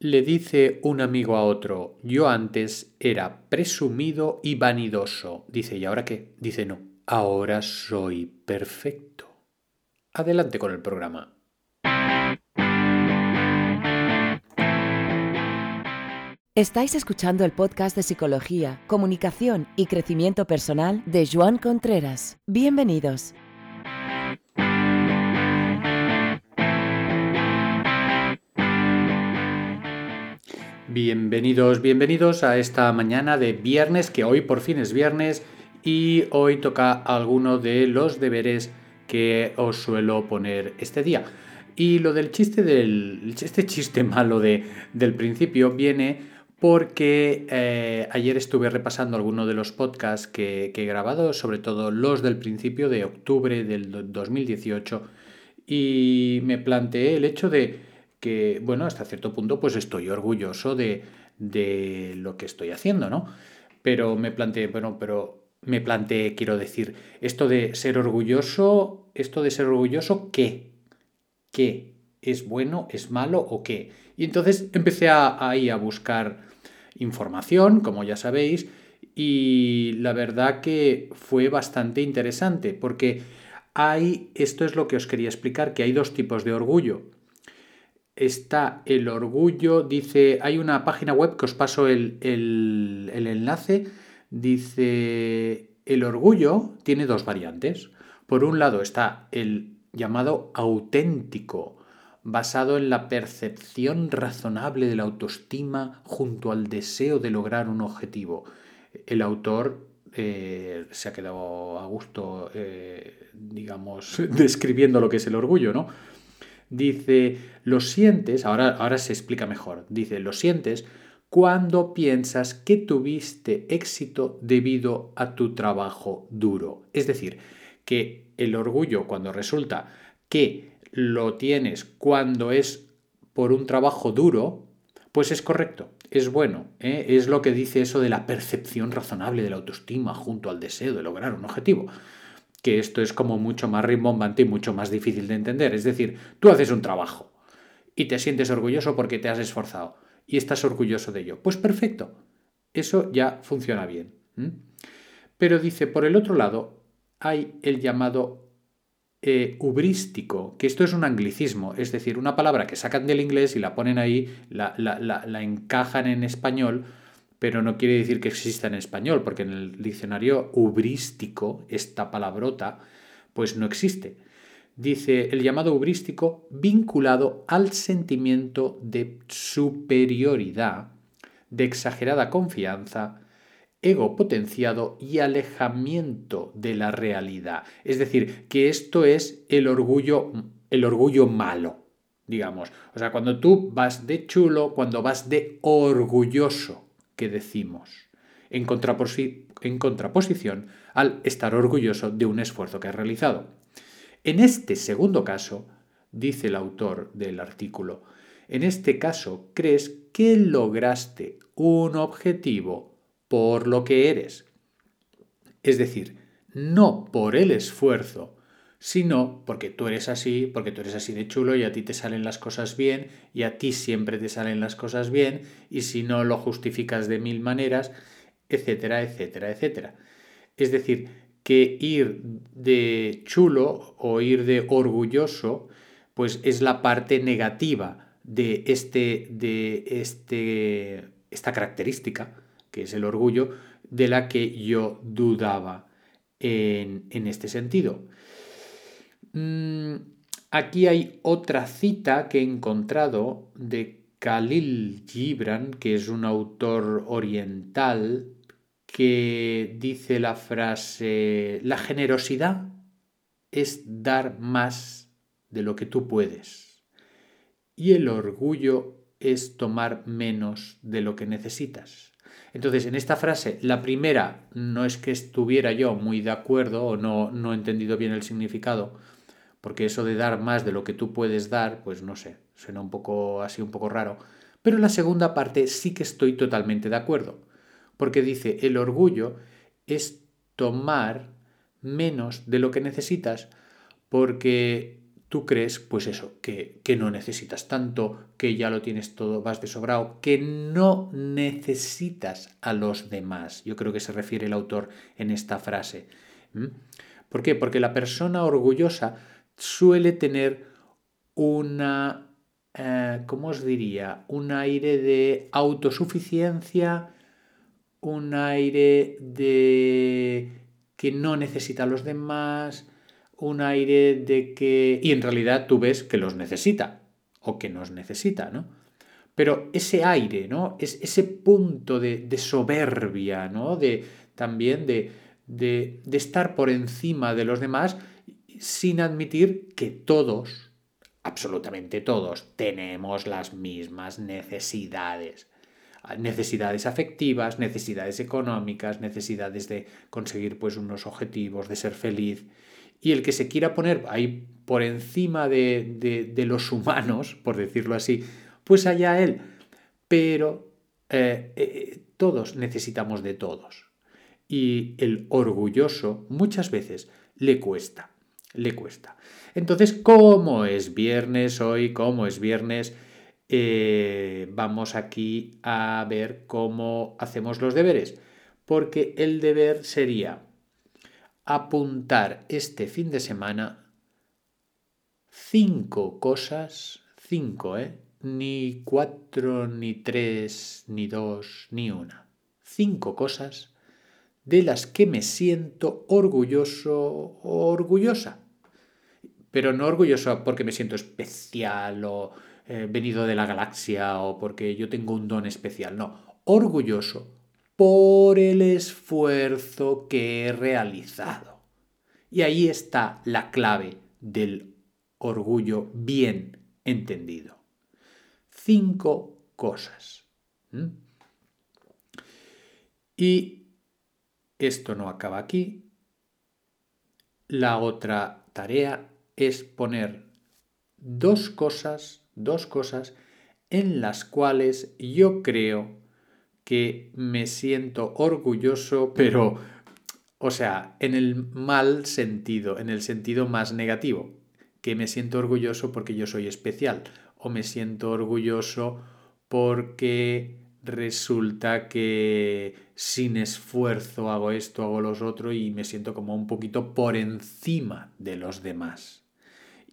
Le dice un amigo a otro, yo antes era presumido y vanidoso. Dice, ¿y ahora qué? Dice, no, ahora soy perfecto. Adelante con el programa. Estáis escuchando el podcast de Psicología, Comunicación y Crecimiento Personal de Joan Contreras. Bienvenidos. Bienvenidos, bienvenidos a esta mañana de viernes, que hoy por fin es viernes y hoy toca alguno de los deberes que os suelo poner este día. Y lo del chiste del. este chiste malo de, del principio viene porque eh, ayer estuve repasando algunos de los podcasts que, que, he grabado, sobre todo los del principio de octubre del 2018, y me planteé el hecho de que, bueno, hasta cierto punto, pues estoy orgulloso de, de lo que estoy haciendo, ¿no? Pero me planteé, bueno, pero me planteé, quiero decir, esto de ser orgulloso, esto de ser orgulloso, ¿qué? ¿Qué? ¿Es bueno? ¿Es malo o qué? Y entonces empecé ahí a buscar información, como ya sabéis, y la verdad que fue bastante interesante, porque hay, esto es lo que os quería explicar, que hay dos tipos de orgullo está el orgullo, dice, hay una página web que os paso el, enlace, dice, el orgullo tiene dos variantes. Por un lado está el llamado auténtico, basado en la percepción razonable de la autoestima junto al deseo de lograr un objetivo. El autor eh, se ha quedado a gusto, eh, digamos, describiendo lo que es el orgullo, ¿no? Dice, lo sientes, ahora, ahora se explica mejor, dice, lo sientes cuando piensas que tuviste éxito debido a tu trabajo duro. Es decir, que el orgullo cuando resulta que lo tienes cuando es por un trabajo duro, pues es correcto, es bueno. ¿eh? Es lo que dice eso de la percepción razonable de la autoestima junto al deseo de lograr un objetivo que esto es como mucho más rimbombante y mucho más difícil de entender. Es decir, tú haces un trabajo y te sientes orgulloso porque te has esforzado y estás orgulloso de ello. Pues perfecto, eso ya funciona bien. Pero dice, por el otro lado, hay el llamado eh, que esto es un anglicismo, es decir, una palabra que sacan del inglés y la ponen ahí, la, la encajan en español pero no quiere decir que exista en español, porque en el diccionario hubrístico, esta palabrota, pues no existe. Dice el llamado hubrístico vinculado al sentimiento de superioridad, de exagerada confianza, ego potenciado y alejamiento de la realidad. Es decir, que esto es el orgullo, el orgullo malo, digamos. O sea, cuando tú vas de chulo, cuando vas de orgulloso, que decimos, en, en contraposición al estar orgulloso de un esfuerzo que has realizado. En este segundo caso, dice el autor del artículo, en este caso crees que lograste un objetivo por lo que eres. Es decir, no por el esfuerzo, sino porque tú eres así, porque tú eres así de chulo y a ti te salen las cosas bien y a ti siempre te salen las cosas bien y si no lo justificas de mil maneras, etcétera, etcétera, etcétera. Es decir, que ir de chulo o ir de orgulloso, pues es la parte negativa de, este, de este, esta característica, que es el orgullo, de la que yo dudaba en, en este sentido. Mm, aquí hay otra cita que he encontrado de Khalil Gibran, que es un autor oriental, que dice la frase, la generosidad es dar más de lo que tú puedes y el orgullo es tomar menos de lo que necesitas. Entonces, en esta frase, la primera no es que estuviera yo muy de acuerdo o no, no he entendido bien el significado, porque eso de dar más de lo que tú puedes dar, pues no sé, suena un poco así, un poco raro. Pero en la segunda parte sí que estoy totalmente de acuerdo, porque dice, el orgullo es tomar menos de lo que necesitas, porque tú crees, pues eso, que, que, no necesitas tanto, que ya lo tienes todo, vas de sobrado, que no necesitas a los demás. Yo creo que se refiere el autor en esta frase. ¿Por qué? Porque la persona orgullosa suele tener una, eh, ¿cómo os diría? Un aire de autosuficiencia, un aire de que no necesita a los demás, un aire de que... Y en realidad tú ves que los necesita o que nos necesita, ¿no? Pero ese aire, ¿no? Es ese punto de, soberbia, ¿no? De, también de, de, de estar por encima de los demás sin admitir que todos, absolutamente todos, tenemos las mismas necesidades. Necesidades afectivas, necesidades económicas, necesidades de conseguir pues unos objetivos, de ser feliz y el que se quiera poner ahí por encima de, los humanos, por decirlo así, pues allá él. Pero eh, eh, todos necesitamos de todos. Y el orgulloso muchas veces le cuesta, le cuesta. Entonces, como es viernes hoy, como es viernes, eh, vamos aquí a ver cómo hacemos los deberes. Porque el deber sería apuntar este fin de semana cinco cosas, cinco, ¿eh? Ni cuatro, ni tres, ni dos, ni una. Cinco cosas de las que me siento orgulloso o orgullosa. Pero no orgulloso porque me siento especial o eh, venido de la galaxia o porque yo tengo un don especial. No, orgulloso por el esfuerzo que he realizado. Y ahí está la clave del orgullo bien entendido. Cinco cosas. Y esto no acaba aquí. La otra tarea es poner dos cosas, dos cosas en las cuales yo creo que me siento orgulloso, pero, o sea, en el mal sentido, en el sentido más negativo, que me siento orgulloso porque yo soy especial, o me siento orgulloso porque resulta que sin esfuerzo hago esto, hago los otros y me siento como un poquito por encima de los demás.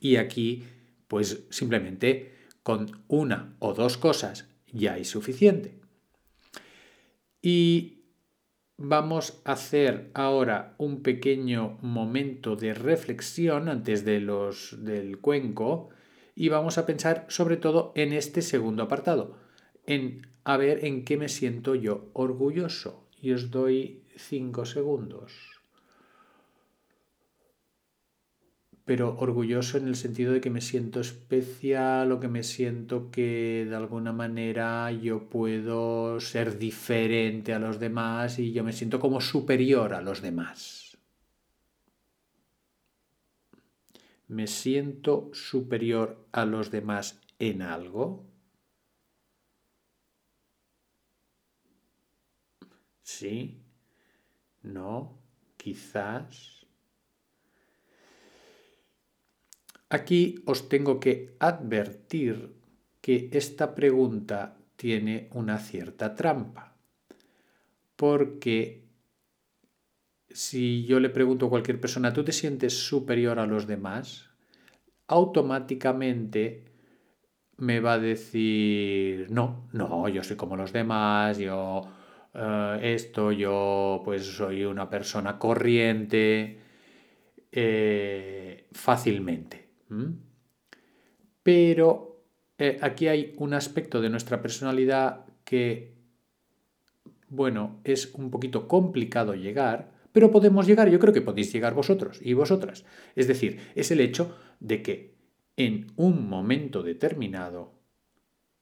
Y aquí, pues simplemente con una o dos cosas ya es suficiente. Y vamos a hacer ahora un pequeño momento de reflexión antes de los del cuenco y vamos a pensar sobre todo en este segundo apartado, a ver en qué me siento yo orgulloso. Y os doy cinco segundos. pero orgulloso en el sentido de que me siento especial o que me siento que de alguna manera yo puedo ser diferente a los demás y yo me siento como superior a los demás. ¿Me siento superior a los demás en algo? ¿Sí? ¿No? Quizás. Aquí os tengo que advertir que esta pregunta tiene una cierta trampa, porque si yo le pregunto a cualquier persona, ¿tú te sientes superior a los demás? Automáticamente me va a decir, no, no, yo soy como los demás, yo eh, esto, yo pues soy una persona corriente, eh, fácilmente. Pero eh, aquí hay un aspecto de nuestra personalidad que, bueno, es un poquito complicado llegar, pero podemos llegar, yo creo que podéis llegar vosotros y vosotras. Es decir, es el hecho de que en un momento determinado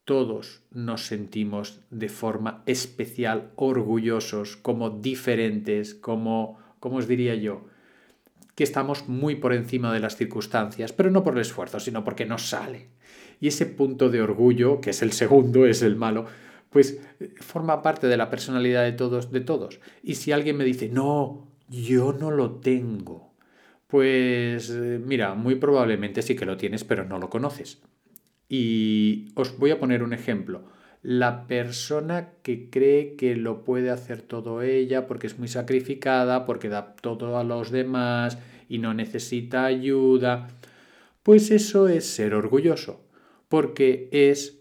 todos nos sentimos de forma especial orgullosos, como diferentes, como, ¿cómo os diría yo? que estamos muy por encima de las circunstancias, pero no por el esfuerzo, sino porque nos sale. Y ese punto de orgullo, que es el segundo, es el malo, pues forma parte de la personalidad de todos, de todos. Y si alguien me dice, no, yo no lo tengo, Pues eh, mira, muy probablemente sí que lo tienes, pero no lo conoces. Y os voy a poner un ejemplo. La persona que cree que lo puede hacer todo ella porque es muy sacrificada, porque da todo a los demás y no necesita ayuda, pues eso es ser orgulloso, porque es,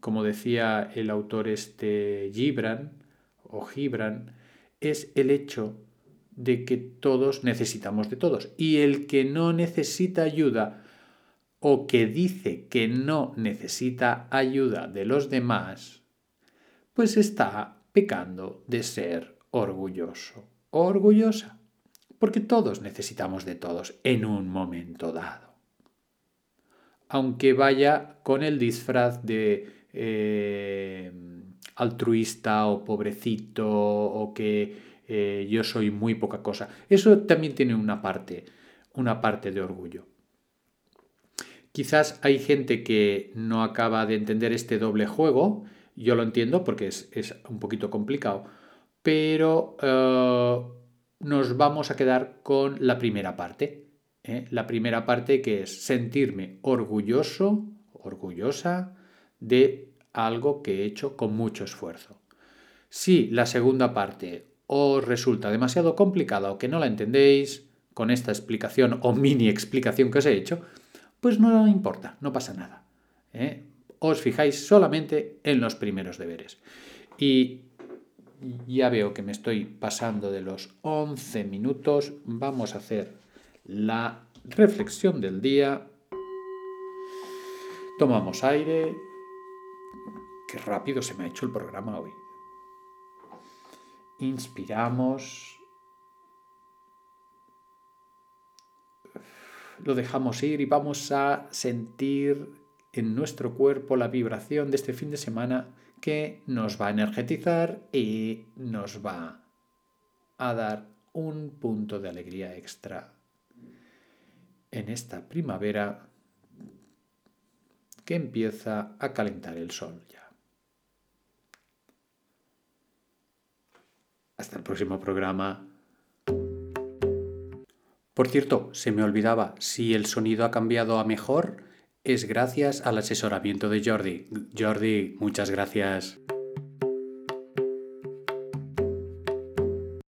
como decía el autor este Gibran o Gibran, es el hecho de que todos necesitamos de todos. Y el que no necesita ayuda o que dice que no necesita ayuda de los demás, pues está pecando de ser orgulloso o orgullosa. Porque todos necesitamos de todos en un momento dado. Aunque vaya con el disfraz de eh, altruista o pobrecito o que eh, yo soy muy poca cosa. Eso también tiene una parte, una parte de orgullo. Quizás hay gente que no acaba de entender este doble juego, yo lo entiendo porque es, un poquito complicado, pero eh, nos vamos a quedar con la primera parte. ¿eh? La primera parte que es sentirme orgulloso, orgullosa de algo que he hecho con mucho esfuerzo. Si la segunda parte os resulta demasiado complicada o que no la entendéis con esta explicación o mini explicación que os he hecho, pues no importa, no pasa nada. ¿eh? Os fijáis solamente en los primeros deberes. Y ya veo que me estoy pasando de los 11 minutos. Vamos a hacer la reflexión del día. Tomamos aire. Qué rápido se me ha hecho el programa hoy inspiramos, lo dejamos ir y vamos a sentir en nuestro cuerpo la vibración de este fin de semana que nos va a energetizar y nos va a dar un punto de alegría extra en esta primavera que empieza a calentar el sol ya. Hasta el próximo programa. Por cierto, se me olvidaba, si el sonido ha cambiado a mejor, es gracias al asesoramiento de Jordi. Jordi, muchas gracias.